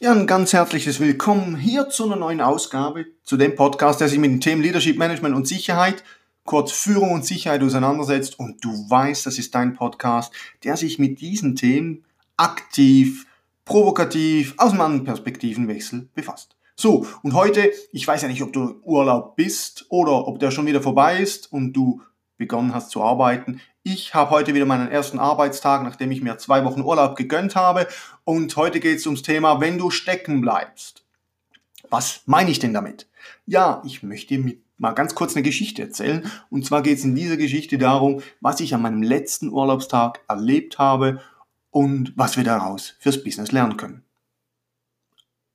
Ja, ein ganz herzliches Willkommen hier zu einer neuen Ausgabe, zu dem Podcast, der sich mit den Themen Leadership, Management und Sicherheit, kurz Führung und Sicherheit auseinandersetzt. Und du weißt, das ist dein Podcast, der sich mit diesen Themen aktiv, provokativ, aus einem anderen Perspektivenwechsel befasst. So, und heute, ich weiß ja nicht, ob du Urlaub bist oder ob der schon wieder vorbei ist und du begonnen hast zu arbeiten. Ich habe heute wieder meinen ersten Arbeitstag, nachdem ich mir zwei Wochen Urlaub gegönnt habe. Und heute geht es ums Thema, wenn du stecken bleibst. Was meine ich denn damit? Ja, ich möchte mit mal ganz kurz eine Geschichte erzählen. Und zwar geht es in dieser Geschichte darum, was ich an meinem letzten Urlaubstag erlebt habe und was wir daraus fürs Business lernen können.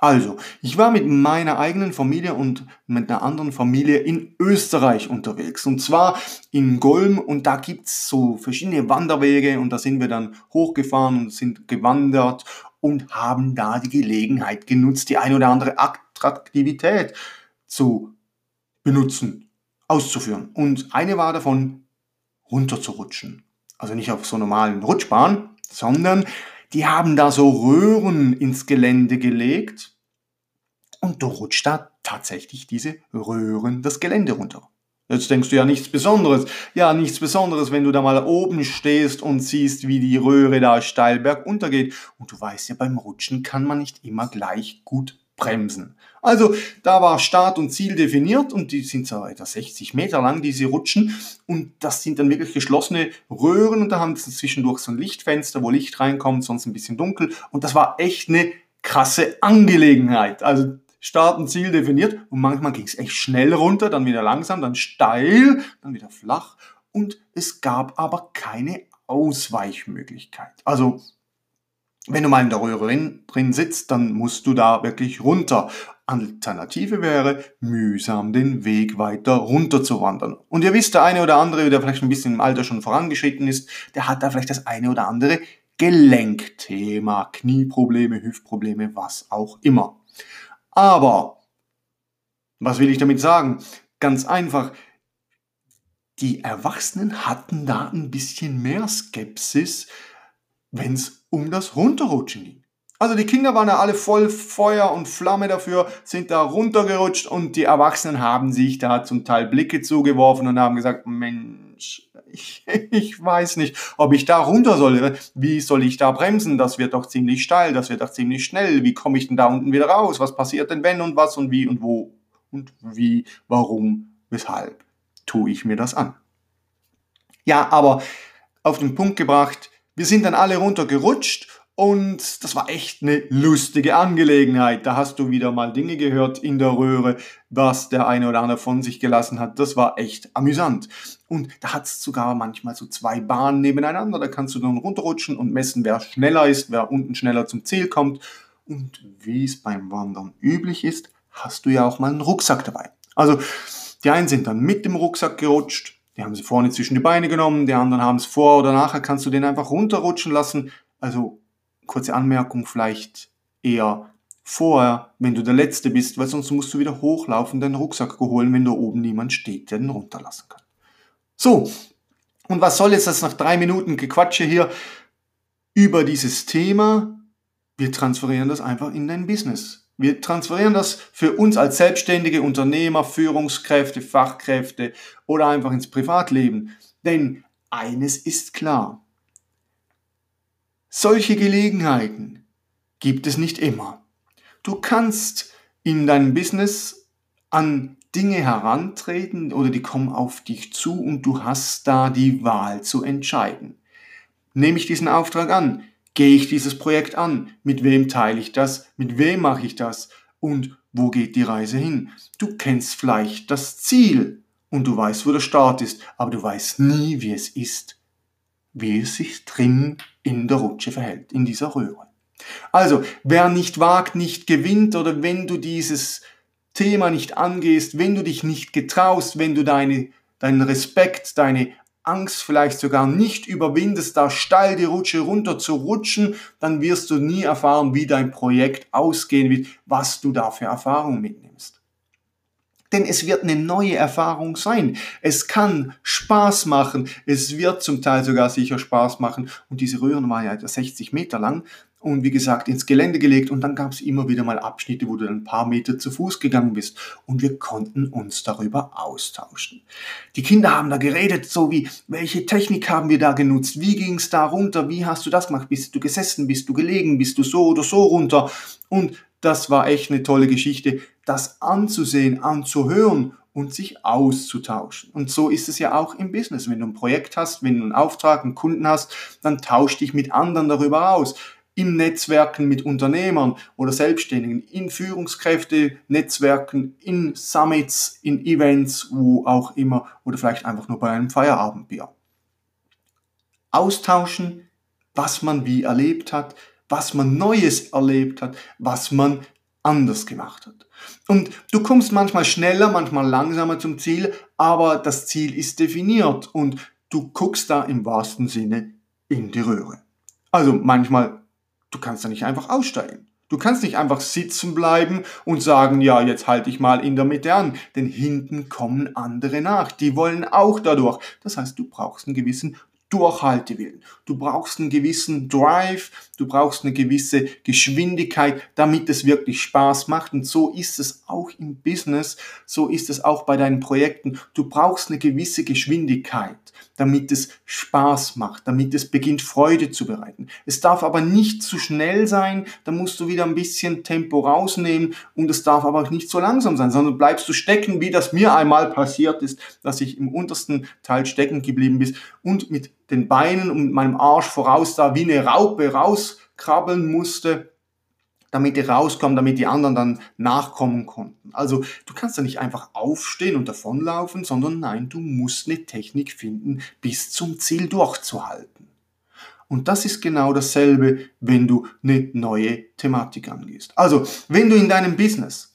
Also, ich war mit meiner eigenen Familie und mit einer anderen Familie in Österreich unterwegs. Und zwar in Golm und da gibt's so verschiedene Wanderwege und da sind wir dann hochgefahren und sind gewandert und haben da die Gelegenheit genutzt, die eine oder andere Attraktivität zu benutzen, auszuführen. Und eine war davon, runterzurutschen. Also nicht auf so normalen Rutschbahnen, sondern die haben da so Röhren ins Gelände gelegt und du rutscht da tatsächlich diese Röhren das Gelände runter. Jetzt denkst du ja nichts Besonderes. Ja, nichts Besonderes, wenn du da mal oben stehst und siehst, wie die Röhre da steil bergunter geht. Und du weißt ja, beim Rutschen kann man nicht immer gleich gut bremsen. Also da war Start und Ziel definiert und die sind so etwa 60 Meter lang, diese Rutschen. Und das sind dann wirklich geschlossene Röhren und da haben sie zwischendurch so ein Lichtfenster, wo Licht reinkommt, sonst ein bisschen dunkel. Und das war echt eine krasse Angelegenheit. Also Start und Ziel definiert und manchmal ging es echt schnell runter, dann wieder langsam, dann steil, dann wieder flach und es gab aber keine Ausweichmöglichkeit. Also wenn du mal in der Röhre drin sitzt, dann musst du da wirklich runter. Alternative wäre, mühsam den Weg weiter runter zu wandern. Und ihr wisst, der eine oder andere, der vielleicht ein bisschen im Alter schon vorangeschritten ist, der hat da vielleicht das eine oder andere Gelenkthema, Knieprobleme, Hüftprobleme, was auch immer. Aber, was will ich damit sagen? Ganz einfach, die Erwachsenen hatten da ein bisschen mehr Skepsis, wenn es um das Runterrutschen ging. Also die Kinder waren ja alle voll Feuer und Flamme dafür, sind da runtergerutscht und die Erwachsenen haben sich da zum Teil Blicke zugeworfen und haben gesagt, Mensch, ich, ich weiß nicht, ob ich da runter soll. Wie soll ich da bremsen? Das wird doch ziemlich steil, das wird doch ziemlich schnell. Wie komme ich denn da unten wieder raus? Was passiert denn wenn und was und wie und wo und wie, warum, weshalb tue ich mir das an? Ja, aber auf den Punkt gebracht, wir sind dann alle runtergerutscht und das war echt eine lustige Angelegenheit. Da hast du wieder mal Dinge gehört in der Röhre, was der eine oder andere von sich gelassen hat. Das war echt amüsant. Und da hat es sogar manchmal so zwei Bahnen nebeneinander. Da kannst du dann runterrutschen und messen, wer schneller ist, wer unten schneller zum Ziel kommt. Und wie es beim Wandern üblich ist, hast du ja auch mal einen Rucksack dabei. Also die einen sind dann mit dem Rucksack gerutscht, die haben sie vorne zwischen die Beine genommen, die anderen haben es vor oder nachher, kannst du den einfach runterrutschen lassen. Also kurze Anmerkung vielleicht eher vorher, wenn du der Letzte bist, weil sonst musst du wieder hochlaufen, deinen Rucksack holen, wenn da oben niemand steht, der den runterlassen kann. So, und was soll jetzt das nach drei Minuten Gequatsche hier über dieses Thema? Wir transferieren das einfach in dein Business. Wir transferieren das für uns als selbstständige Unternehmer, Führungskräfte, Fachkräfte oder einfach ins Privatleben. Denn eines ist klar. Solche Gelegenheiten gibt es nicht immer. Du kannst in deinem Business an Dinge herantreten oder die kommen auf dich zu und du hast da die Wahl zu entscheiden. Nehme ich diesen Auftrag an? Gehe ich dieses Projekt an? Mit wem teile ich das? Mit wem mache ich das? Und wo geht die Reise hin? Du kennst vielleicht das Ziel und du weißt, wo der Start ist, aber du weißt nie, wie es ist, wie es sich drin in der Rutsche verhält, in dieser Röhre. Also, wer nicht wagt, nicht gewinnt oder wenn du dieses Thema nicht angehst, wenn du dich nicht getraust, wenn du deine, deinen Respekt, deine Angst vielleicht sogar nicht überwindest, da steil die Rutsche runter zu rutschen, dann wirst du nie erfahren, wie dein Projekt ausgehen wird, was du da für Erfahrung mitnimmst. Denn es wird eine neue Erfahrung sein. Es kann Spaß machen. Es wird zum Teil sogar sicher Spaß machen. Und diese Röhren waren ja 60 Meter lang und wie gesagt ins Gelände gelegt. Und dann gab es immer wieder mal Abschnitte, wo du ein paar Meter zu Fuß gegangen bist. Und wir konnten uns darüber austauschen. Die Kinder haben da geredet, so wie, welche Technik haben wir da genutzt, wie ging es da runter, wie hast du das gemacht, bist du gesessen, bist du gelegen, bist du so oder so runter? Und das war echt eine tolle Geschichte, das anzusehen, anzuhören und sich auszutauschen. Und so ist es ja auch im Business. Wenn du ein Projekt hast, wenn du einen Auftrag, einen Kunden hast, dann tausch dich mit anderen darüber aus im Netzwerken mit Unternehmern oder Selbstständigen, in Führungskräfte, Netzwerken, in Summits, in Events, wo auch immer oder vielleicht einfach nur bei einem Feierabendbier. Austauschen, was man wie erlebt hat, was man Neues erlebt hat, was man anders gemacht hat. Und du kommst manchmal schneller, manchmal langsamer zum Ziel, aber das Ziel ist definiert und du guckst da im wahrsten Sinne in die Röhre. Also manchmal Du kannst da nicht einfach aussteigen. Du kannst nicht einfach sitzen bleiben und sagen, ja, jetzt halte ich mal in der Mitte an, denn hinten kommen andere nach. Die wollen auch dadurch. Das heißt, du brauchst einen gewissen Durchhaltewillen. Du brauchst einen gewissen Drive, du brauchst eine gewisse Geschwindigkeit, damit es wirklich Spaß macht. Und so ist es auch im Business, so ist es auch bei deinen Projekten. Du brauchst eine gewisse Geschwindigkeit damit es Spaß macht, damit es beginnt Freude zu bereiten. Es darf aber nicht zu schnell sein, da musst du wieder ein bisschen Tempo rausnehmen und es darf aber auch nicht so langsam sein, sondern bleibst du stecken, wie das mir einmal passiert ist, dass ich im untersten Teil stecken geblieben bin und mit den Beinen und meinem Arsch voraus da wie eine Raupe rauskrabbeln musste damit die rauskommen, damit die anderen dann nachkommen konnten. Also du kannst ja nicht einfach aufstehen und davonlaufen, sondern nein, du musst eine Technik finden, bis zum Ziel durchzuhalten. Und das ist genau dasselbe, wenn du eine neue Thematik angehst. Also, wenn du in deinem Business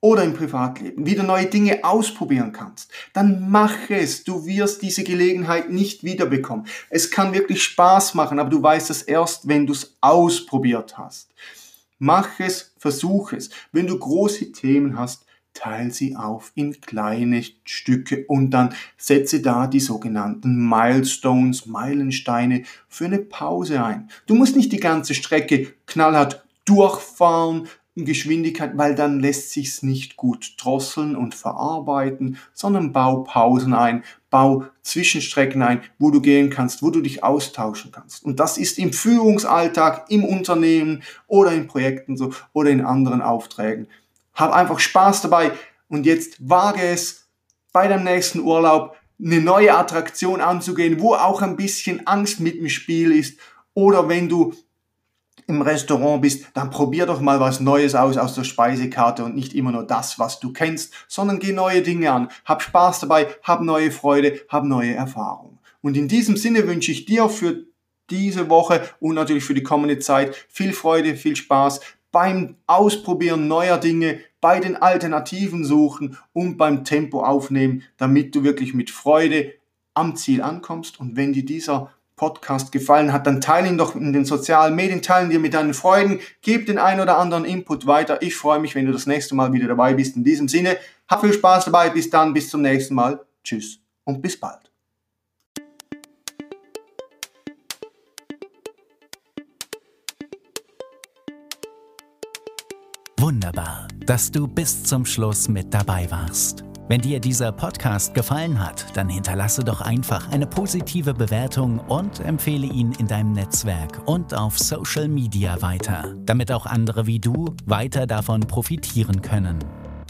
oder im Privatleben wieder neue Dinge ausprobieren kannst, dann mach es. Du wirst diese Gelegenheit nicht wiederbekommen. Es kann wirklich Spaß machen, aber du weißt es erst, wenn du es ausprobiert hast. Mach es, versuch es. Wenn du große Themen hast, teil sie auf in kleine Stücke und dann setze da die sogenannten Milestones, Meilensteine für eine Pause ein. Du musst nicht die ganze Strecke knallhart durchfahren, Geschwindigkeit, weil dann lässt sich's nicht gut drosseln und verarbeiten, sondern bau Pausen ein, bau Zwischenstrecken ein, wo du gehen kannst, wo du dich austauschen kannst. Und das ist im Führungsalltag, im Unternehmen oder in Projekten so oder in anderen Aufträgen. Hab einfach Spaß dabei und jetzt wage es bei deinem nächsten Urlaub eine neue Attraktion anzugehen, wo auch ein bisschen Angst mit im Spiel ist oder wenn du im Restaurant bist, dann probier doch mal was Neues aus aus der Speisekarte und nicht immer nur das, was du kennst, sondern geh neue Dinge an. Hab Spaß dabei, hab neue Freude, hab neue Erfahrungen. Und in diesem Sinne wünsche ich dir für diese Woche und natürlich für die kommende Zeit viel Freude, viel Spaß beim Ausprobieren neuer Dinge, bei den Alternativen suchen und beim Tempo aufnehmen, damit du wirklich mit Freude am Ziel ankommst. Und wenn dir dieser Podcast gefallen hat, dann teile ihn doch in den sozialen Medien, teilen dir mit deinen Freunden, gib den ein oder anderen Input weiter. Ich freue mich, wenn du das nächste Mal wieder dabei bist. In diesem Sinne, hab viel Spaß dabei. Bis dann, bis zum nächsten Mal. Tschüss und bis bald. Wunderbar, dass du bis zum Schluss mit dabei warst. Wenn dir dieser Podcast gefallen hat, dann hinterlasse doch einfach eine positive Bewertung und empfehle ihn in deinem Netzwerk und auf Social Media weiter, damit auch andere wie du weiter davon profitieren können.